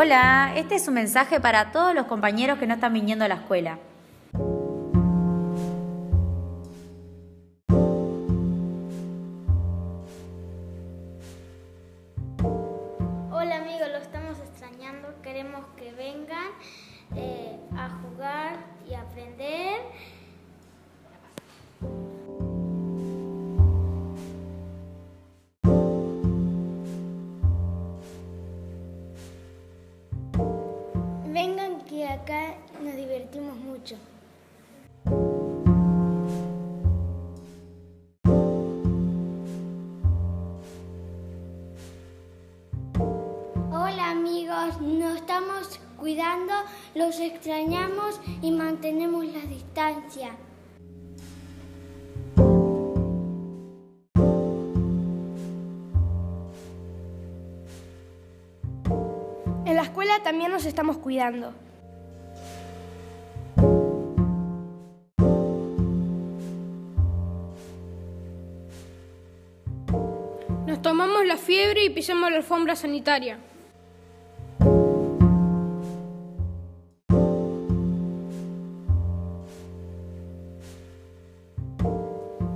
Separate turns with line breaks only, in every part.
Hola, este es un mensaje para todos los compañeros que no están viniendo a la escuela.
Hola amigos, lo estamos extrañando, queremos que vengan eh, a jugar y aprender. Acá nos divertimos mucho. Hola amigos, nos estamos cuidando, los extrañamos y mantenemos la distancia.
En la escuela también nos estamos cuidando.
Nos tomamos la fiebre y pisamos la alfombra sanitaria.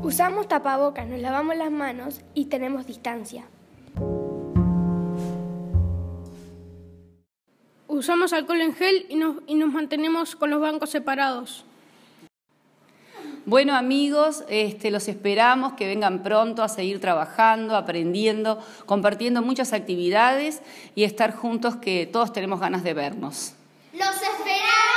Usamos tapabocas, nos lavamos las manos y tenemos distancia.
Usamos alcohol en gel y nos, y nos mantenemos con los bancos separados.
Bueno amigos, este, los esperamos que vengan pronto a seguir trabajando, aprendiendo, compartiendo muchas actividades y estar juntos que todos tenemos ganas de vernos. Los esperamos.